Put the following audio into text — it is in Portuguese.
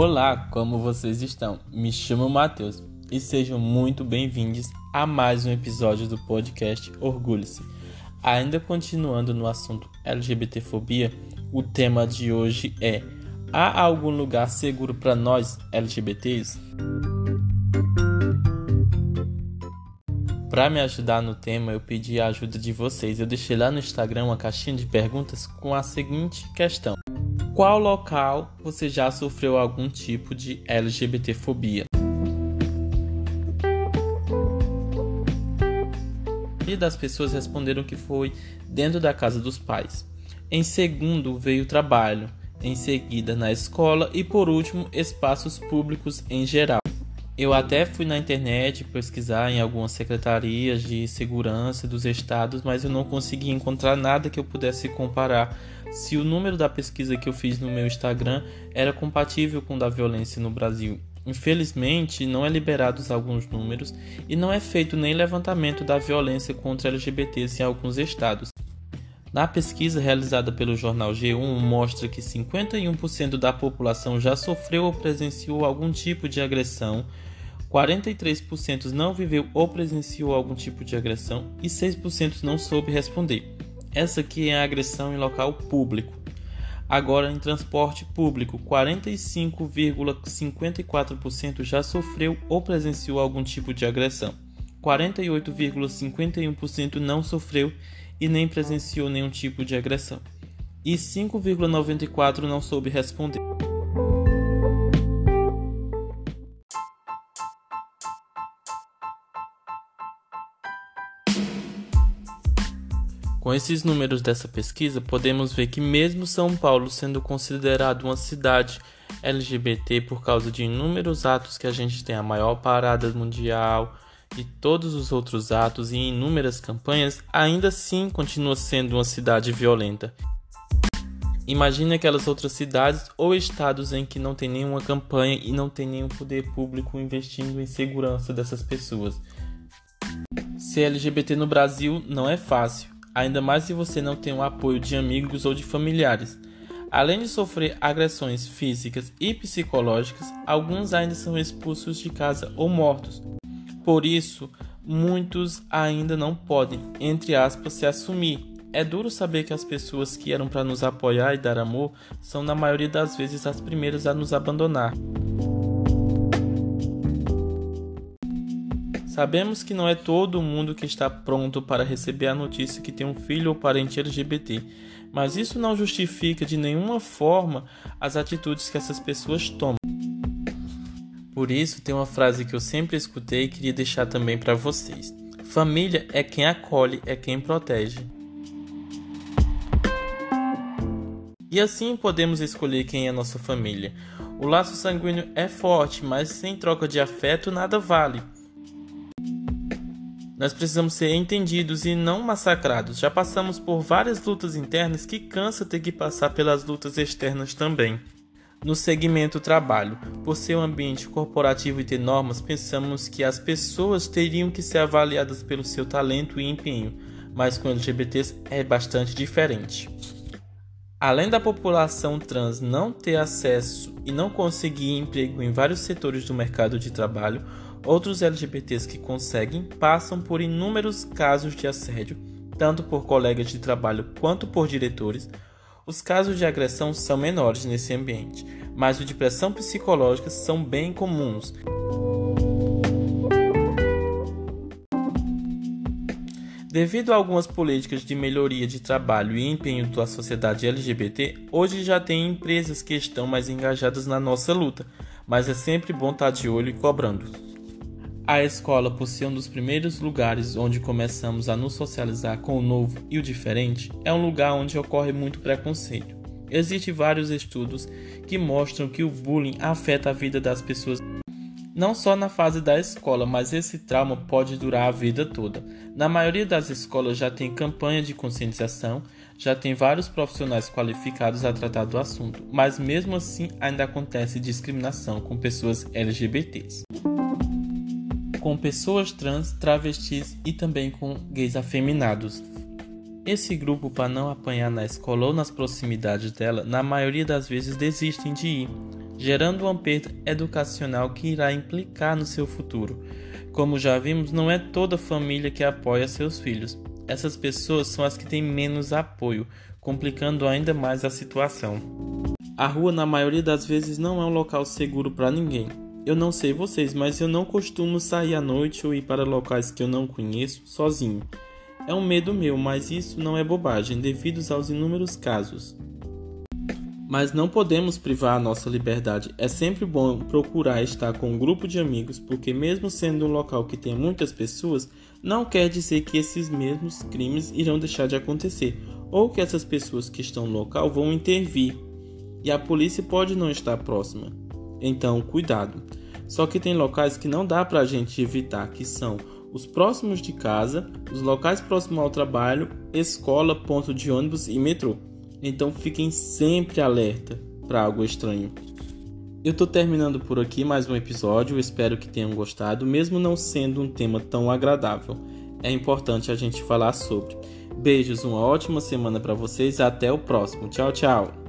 Olá, como vocês estão? Me chamo Matheus e sejam muito bem-vindos a mais um episódio do podcast Orgulhe-se. Ainda continuando no assunto LGBTfobia, o tema de hoje é: há algum lugar seguro para nós LGBTs? Para me ajudar no tema, eu pedi a ajuda de vocês. Eu deixei lá no Instagram uma caixinha de perguntas com a seguinte questão: Qual local você já sofreu algum tipo de LGBTfobia? E das pessoas responderam que foi dentro da casa dos pais. Em segundo veio o trabalho, em seguida na escola e por último espaços públicos em geral. Eu até fui na internet pesquisar em algumas secretarias de segurança dos estados, mas eu não consegui encontrar nada que eu pudesse comparar se o número da pesquisa que eu fiz no meu Instagram era compatível com o da violência no Brasil. Infelizmente, não é liberados alguns números e não é feito nem levantamento da violência contra LGBTs em alguns estados. Na pesquisa realizada pelo jornal G1 mostra que 51% da população já sofreu ou presenciou algum tipo de agressão 43% não viveu ou presenciou algum tipo de agressão e 6% não soube responder. Essa aqui é a agressão em local público. Agora, em transporte público, 45,54% já sofreu ou presenciou algum tipo de agressão. 48,51% não sofreu e nem presenciou nenhum tipo de agressão. E 5,94% não soube responder. Com esses números dessa pesquisa, podemos ver que, mesmo São Paulo sendo considerado uma cidade LGBT por causa de inúmeros atos que a gente tem, a maior parada mundial e todos os outros atos e inúmeras campanhas, ainda assim continua sendo uma cidade violenta. Imagine aquelas outras cidades ou estados em que não tem nenhuma campanha e não tem nenhum poder público investindo em segurança dessas pessoas. Ser LGBT no Brasil não é fácil ainda mais se você não tem o apoio de amigos ou de familiares. Além de sofrer agressões físicas e psicológicas, alguns ainda são expulsos de casa ou mortos. Por isso, muitos ainda não podem, entre aspas, se assumir. É duro saber que as pessoas que eram para nos apoiar e dar amor são, na maioria das vezes, as primeiras a nos abandonar. Sabemos que não é todo mundo que está pronto para receber a notícia que tem um filho ou parente LGBT, mas isso não justifica de nenhuma forma as atitudes que essas pessoas tomam. Por isso, tem uma frase que eu sempre escutei e queria deixar também para vocês: Família é quem acolhe, é quem protege. E assim podemos escolher quem é nossa família. O laço sanguíneo é forte, mas sem troca de afeto nada vale. Nós precisamos ser entendidos e não massacrados. Já passamos por várias lutas internas que cansa ter que passar pelas lutas externas também. No segmento trabalho, por ser um ambiente corporativo e ter normas, pensamos que as pessoas teriam que ser avaliadas pelo seu talento e empenho, mas com LGBTs é bastante diferente. Além da população trans não ter acesso e não conseguir emprego em vários setores do mercado de trabalho, Outros LGBTs que conseguem passam por inúmeros casos de assédio, tanto por colegas de trabalho quanto por diretores. Os casos de agressão são menores nesse ambiente, mas os de pressão psicológica são bem comuns. Devido a algumas políticas de melhoria de trabalho e empenho da sociedade LGBT, hoje já tem empresas que estão mais engajadas na nossa luta, mas é sempre bom estar de olho e cobrando. A escola, por ser um dos primeiros lugares onde começamos a nos socializar com o novo e o diferente, é um lugar onde ocorre muito preconceito. Existem vários estudos que mostram que o bullying afeta a vida das pessoas não só na fase da escola, mas esse trauma pode durar a vida toda. Na maioria das escolas já tem campanha de conscientização, já tem vários profissionais qualificados a tratar do assunto, mas mesmo assim ainda acontece discriminação com pessoas LGBTs com pessoas trans, travestis e também com gays afeminados. Esse grupo, para não apanhar na escola ou nas proximidades dela, na maioria das vezes desistem de ir. gerando um aperto educacional que irá implicar no seu futuro. Como já vimos, não é toda família que apoia seus filhos. Essas pessoas são as que têm menos apoio, complicando ainda mais a situação. A rua, na maioria das vezes, não é um local seguro para ninguém. Eu não sei vocês, mas eu não costumo sair à noite ou ir para locais que eu não conheço sozinho. É um medo meu, mas isso não é bobagem, devido aos inúmeros casos. Mas não podemos privar a nossa liberdade. É sempre bom procurar estar com um grupo de amigos, porque, mesmo sendo um local que tem muitas pessoas, não quer dizer que esses mesmos crimes irão deixar de acontecer, ou que essas pessoas que estão no local vão intervir e a polícia pode não estar próxima. Então, cuidado. Só que tem locais que não dá para a gente evitar, que são os próximos de casa, os locais próximos ao trabalho, escola, ponto de ônibus e metrô. Então fiquem sempre alerta para algo estranho. Eu estou terminando por aqui mais um episódio, espero que tenham gostado, mesmo não sendo um tema tão agradável. É importante a gente falar sobre. Beijos, uma ótima semana para vocês até o próximo. Tchau, tchau.